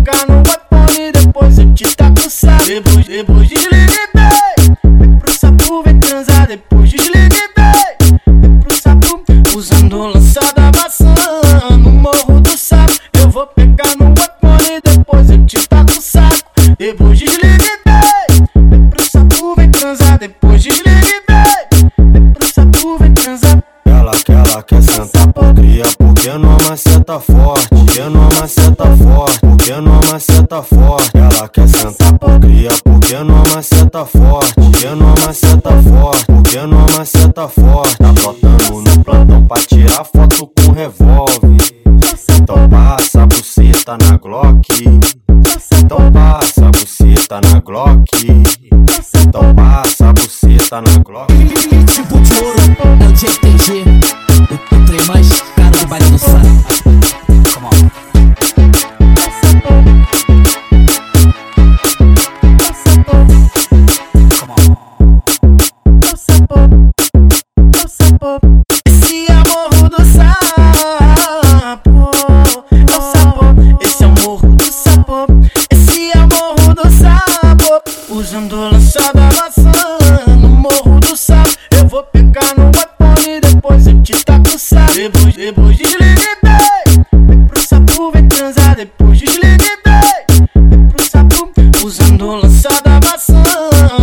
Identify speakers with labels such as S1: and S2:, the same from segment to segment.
S1: Fica no iPhone, depois eu te taco o saco Depois, depois desligue, bem. Vem pro sapo, vem transar Depois desligue, bem. Vem pro sapo, usando lançada maçã No morro do sapo Eu vou pegar no iPhone, depois eu te taco o Depois desligue, bem. Vem pro sapo, vem transar Depois desligue, bem.
S2: Ela quer sentar por cria, porque não maceta forte. Porque não maceta forte, porque não maceta forte. Ela quer sentar por cria, porque não maceta forte. Porque não maceta forte, porque não maceta forte. Tá brotando no plantão pra tirar foto com revólver. Então passa a buceta na Glock. Então passa a buceta na Glock. Buceta na Glock.
S3: Tipo de ouro, é o GTG. O, o trem mais caro do baile do Sá. Come on.
S1: Esse é morro do sapo. É o sapo. Esse é o morro do sapo. Esse é morro do sapo. Usando lançada maçã morro do sapo. Eu vou pegar no iPhone e depois eu te taco o sapo. Depois, depois desligue bem. Vem pro sapo, vem transar. Depois desligue bem. Vem pro sapo. Usando lançada maçã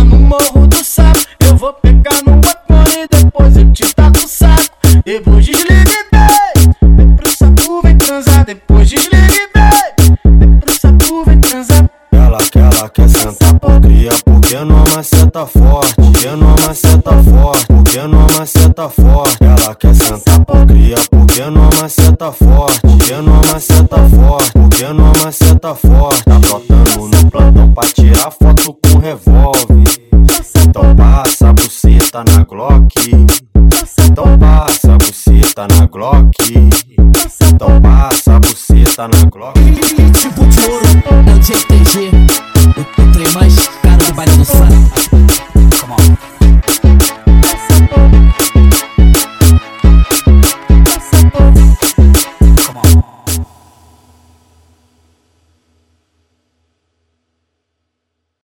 S1: no morro do sapo. Eu vou pegar no iPhone e depois eu te taco o saco. Depois desligue bem. Vem pro sapo, vem transar. Depois desligue bem. Vem pro sapo, vem transar.
S2: Ela ela quer sentar por cria, porque não maceta forte. Porque não maceta forte, porque não maceta forte. Ela quer sentar por cria, porque não maceta forte. Porque não maceta forte, porque não maceta forte. Tá brotando no plantão pra tirar foto com revólver. Então passa a buceta na Glock. Então passa a buceta na Glock. Então passa a buceta na Glock.
S3: Tipo de ouro, é o GTG.